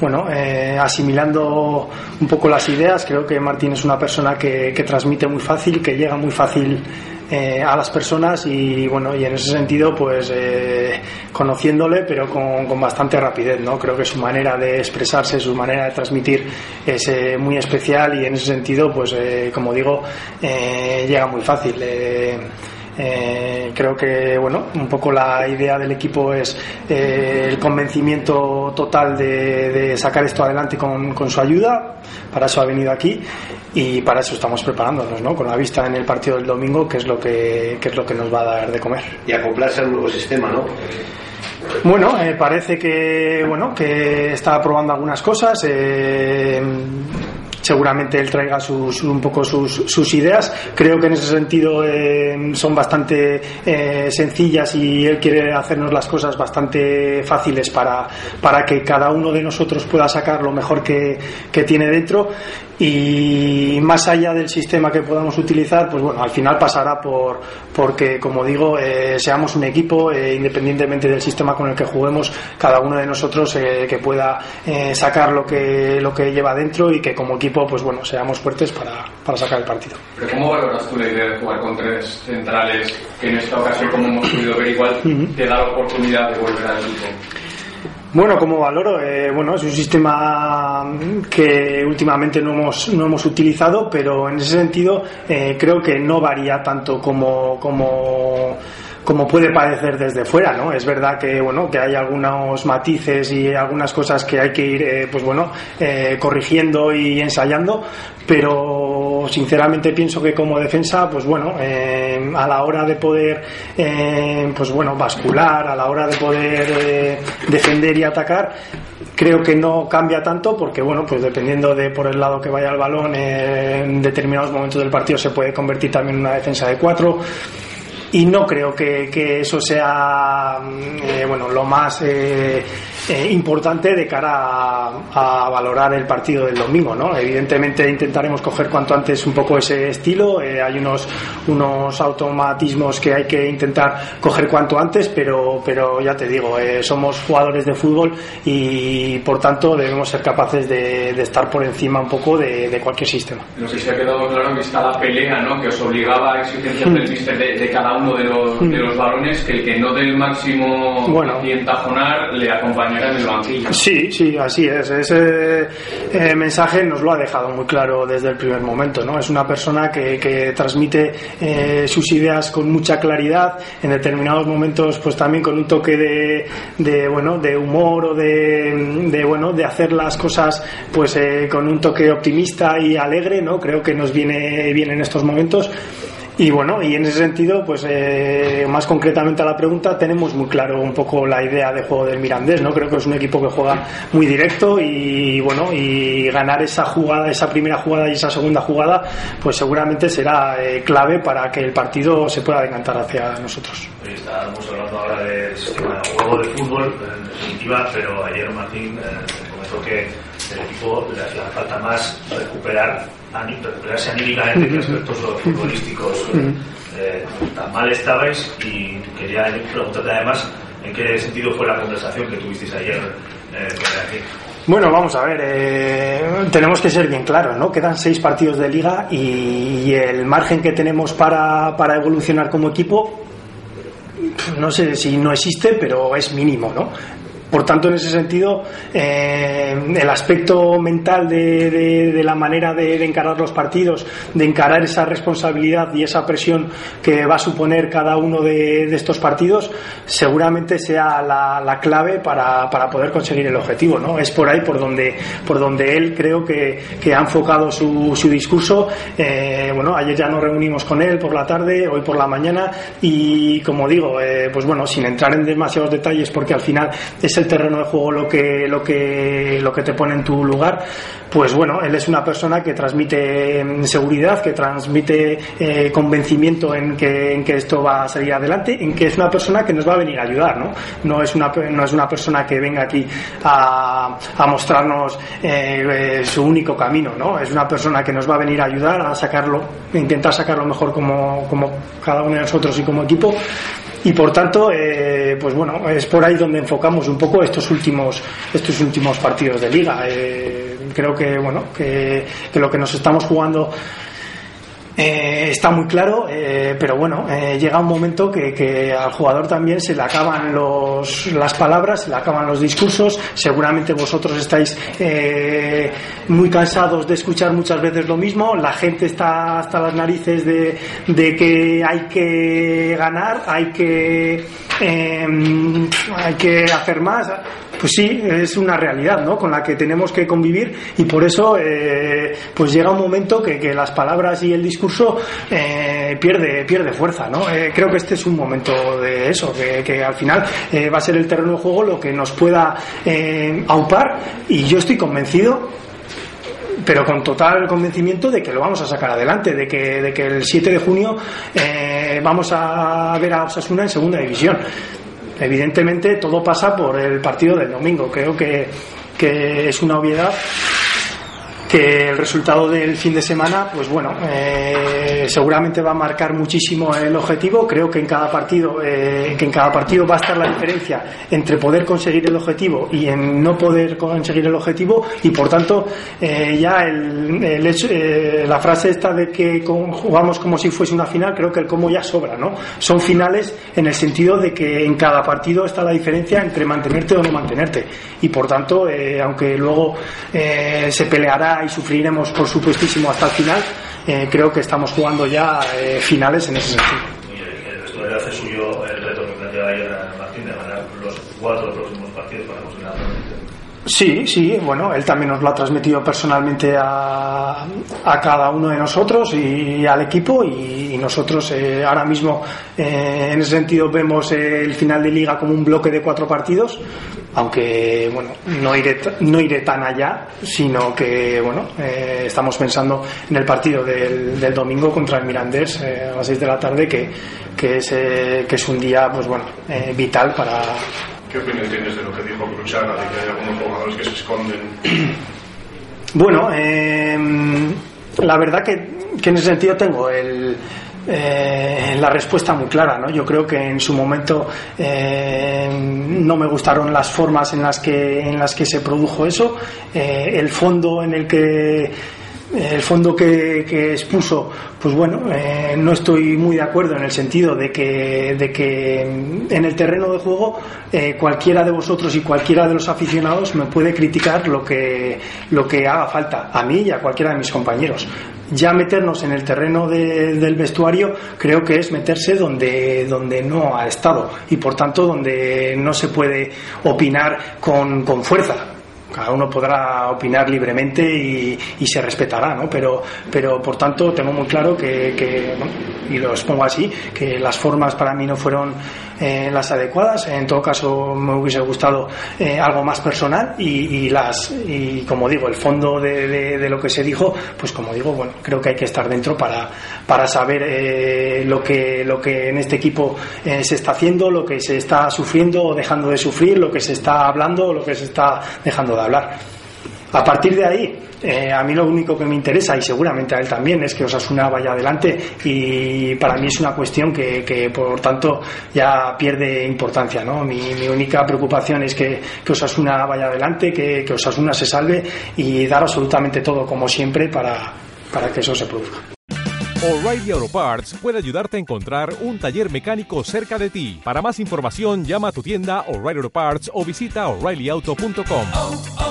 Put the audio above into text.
Bueno, eh, asimilando un poco las ideas, creo que Martín es una persona que, que transmite muy fácil, que llega muy fácil eh, a las personas y bueno, y en ese sentido, pues eh, conociéndole, pero con, con, bastante rapidez, ¿no? Creo que su manera de expresarse, su manera de transmitir es eh, muy especial y en ese sentido, pues como digo, llega muy fácil. Eh, creo que bueno un poco la idea del equipo es eh, el convencimiento total de, de sacar esto adelante con, con, su ayuda para eso ha venido aquí y para eso estamos preparándonos ¿no? con la vista en el partido del domingo que es lo que, que es lo que nos va a dar de comer y acoplarse al nuevo sistema ¿no? Bueno, eh, parece que bueno que está probando algunas cosas. Eh, seguramente él traiga sus, un poco sus, ideas. Creo que en ese sentido eh, son bastante eh, sencillas y él quiere hacernos las cosas bastante fáciles para, para que cada uno de nosotros pueda sacar lo mejor que, que tiene dentro y más allá del sistema que podamos utilizar, pues bueno, al final pasará por porque, como digo, eh, seamos un equipo, eh, independientemente del sistema con el que juguemos, cada uno de nosotros eh, que pueda sacar lo que lo que lleva dentro y que como equipo, pues bueno, seamos fuertes para, para sacar el partido. Pero ¿cómo valoras tú la idea de jugar con tres centrales que en esta ocasión, como hemos podido ver, igual te da la oportunidad de volver al equipo? Bueno, como valoro, eh, bueno, es un sistema que últimamente no hemos, no hemos utilizado, pero en ese sentido eh, creo que no varía tanto como, como como puede parecer desde fuera, ¿no? Es verdad que, bueno, que hay algunos matices y algunas cosas que hay que ir, eh, pues bueno, eh, corrigiendo y ensayando, pero sinceramente pienso que como defensa, pues bueno, eh, a la hora de poder, pues bueno, bascular, a la hora de poder defender y atacar, creo que no cambia tanto porque bueno pues dependiendo de por el lado que vaya el balón en determinados momentos del partido se puede convertir también en una defensa de cuatro y no creo que, que eso sea mm, eh, bueno lo más eh, eh, importante de cara a, a, valorar el partido del domingo ¿no? evidentemente intentaremos coger cuanto antes un poco ese estilo eh, hay unos unos automatismos que hay que intentar coger cuanto antes pero pero ya te digo eh, somos jugadores de fútbol y por tanto debemos ser capaces de, de estar por encima un poco de, de, cualquier sistema no sé si ha quedado claro que está la pelea ¿no? que os obligaba a exigencias del mister de, de cada uno de los, de los balones que el que no dé el máximo bueno. y entajonar le acompañará en el banquillo. Sí, sí, así es. Ese eh, mensaje nos lo ha dejado muy claro desde el primer momento. ¿no? Es una persona que, que transmite eh, sus ideas con mucha claridad, en determinados momentos pues también con un toque de, de bueno, de humor o de, de, bueno, de hacer las cosas pues eh, con un toque optimista y alegre, ¿no? Creo que nos viene bien en estos momentos. Y bueno, y en ese sentido, pues eh, más concretamente a la pregunta, tenemos muy claro un poco la idea de juego del Mirandés, ¿no? Creo que es un equipo que juega muy directo y bueno, y ganar esa jugada, esa primera jugada y esa segunda jugada, pues seguramente será eh, clave para que el partido se pueda decantar hacia nosotros. Estamos hablando ahora de juego de fútbol, en definitiva, pero ayer Martín eh, comentó que el equipo le hacía falta más recuperar recuperarse anímicamente que aspectos futbolísticos eh, tan mal estabais y quería preguntarte además en qué sentido fue la conversación que tuvisteis ayer eh, con aquí. Bueno, vamos a ver, eh, tenemos que ser bien claros, ¿no? Quedan seis partidos de liga y, y el margen que tenemos para, para evolucionar como equipo no sé si no existe, pero es mínimo, ¿no? Por tanto, en ese sentido, eh, el aspecto mental de, de, la manera de, de, encarar los partidos, de encarar esa responsabilidad y esa presión que va a suponer cada uno de, estos partidos, seguramente sea la, la clave para, para, poder conseguir el objetivo. ¿no? Es por ahí por donde, por donde él creo que, que ha enfocado su, su discurso. Eh, bueno, ayer ya nos reunimos con él por la tarde, hoy por la mañana, y como digo, eh, pues bueno, sin entrar en demasiados detalles, porque al final es el terreno de juego lo que, lo que, lo que te pone en tu lugar, pues bueno, él es una persona que transmite mm, seguridad, que transmite eh, convencimiento en que, en que esto va a salir adelante, en que es una persona que nos va a venir a ayudar, ¿no? No es una, no es una persona que venga aquí a, a mostrarnos eh, su único camino, ¿no? Es una persona que nos va a venir a ayudar a sacarlo, intentar sacarlo mejor como, como cada uno de nosotros y como equipo y por tanto eh, pues bueno es por ahí donde enfocamos un poco estos últimos estos últimos partidos de liga. Eh, creo que bueno que, que, lo que nos estamos jugando eh, está muy claro, eh, pero bueno, eh, llega un momento que, que, al jugador también se le acaban los, las palabras, se le acaban los discursos. Seguramente vosotros estáis eh, muy cansados de escuchar muchas veces lo mismo. La gente está hasta las narices de, de que hay que ganar, hay que, eh, hay que hacer más pues sí, es una realidad ¿no? con la que tenemos que convivir y por eso eh, pues llega un momento que, las palabras y el discurso eh, pierde, pierde fuerza. ¿no? Eh, creo que este es un momento de eso, que, que al final va a ser el terreno de juego lo que nos pueda aupar y yo estoy convencido pero con total convencimiento de que lo vamos a sacar adelante, de que, de que el 7 de junio eh, vamos a ver a Osasuna en segunda división evidentemente todo pasa por el partido del domingo. Creo que, que es una obviedad que el resultado del fin de semana, pues bueno, eh, seguramente va a marcar muchísimo el objetivo. Creo que en cada partido, eh, que en cada partido va a estar la diferencia entre poder conseguir el objetivo y en no poder conseguir el objetivo y por tanto eh, ya el, el hecho, la frase esta de que jugamos como si fuese una final, creo que el cómo ya sobra, ¿no? Son finales en el sentido de que en cada partido está la diferencia entre mantenerte o no mantenerte y por tanto, aunque luego se peleará y sufriremos por supuestísimo hasta el final, eh, creo que estamos jugando ya eh, finales en ese sentido. Y el vestuario hace suyo el reto que planteaba ayer Martín de ganar los cuatro próximos partidos para conseguir la Sí, sí, bueno, él también nos lo ha transmitido personalmente a, a cada uno de nosotros y, al equipo y, nosotros eh, ahora mismo eh, en ese sentido vemos el final de liga como un bloque de cuatro partidos, aunque bueno, no iré, no iré tan allá, sino que bueno, eh, estamos pensando en el partido del, del domingo contra el Mirandés a las seis de la tarde que, que, es, que es un día pues bueno, vital para ¿Qué opinión tienes de lo que dijo Cruchana, de que hay algunos jugadores que se esconden? Bueno, eh, la verdad que, en ese sentido tengo eh, la respuesta muy clara. ¿no? Yo creo que en su momento eh, no me gustaron las formas en las que, en las que se produjo eso, el fondo en el que el fondo que, expuso, pues bueno, eh, no estoy muy de acuerdo en el sentido de que, de que en el terreno de juego eh, cualquiera de vosotros y cualquiera de los aficionados me puede criticar lo que, lo que haga falta, a mí y a cualquiera de mis compañeros. Ya meternos en el terreno de, del vestuario creo que es meterse donde, donde no ha estado y por tanto donde no se puede opinar con, con fuerza cada uno podrá opinar libremente y, se respetará, ¿no? Pero, pero por tanto tengo muy claro que, que y lo expongo así, que las formas para mí no fueron eh, las adecuadas. En todo caso me hubiese gustado eh, algo más personal y, y, las y como digo el fondo de, lo que se dijo, pues como digo, bueno creo que hay que estar dentro para para saber eh, lo que lo que en este equipo eh, se está haciendo, lo que se está sufriendo o dejando de sufrir, lo que se está hablando o lo que se está dejando de hablar. A partir de ahí, eh, a mí lo único que me interesa, y seguramente a él también, es que Osasuna vaya adelante y para mí es una cuestión que, que por tanto ya pierde importancia. ¿no? Mi, mi, única preocupación es que, que Osasuna vaya adelante, que, que, Osasuna se salve y dar absolutamente todo como siempre para, para que eso se produzca. O'Reilly Auto Parts puede ayudarte a encontrar un taller mecánico cerca de ti. Para más información, llama a tu tienda O'Reilly Auto Parts o visita oreillyauto.com.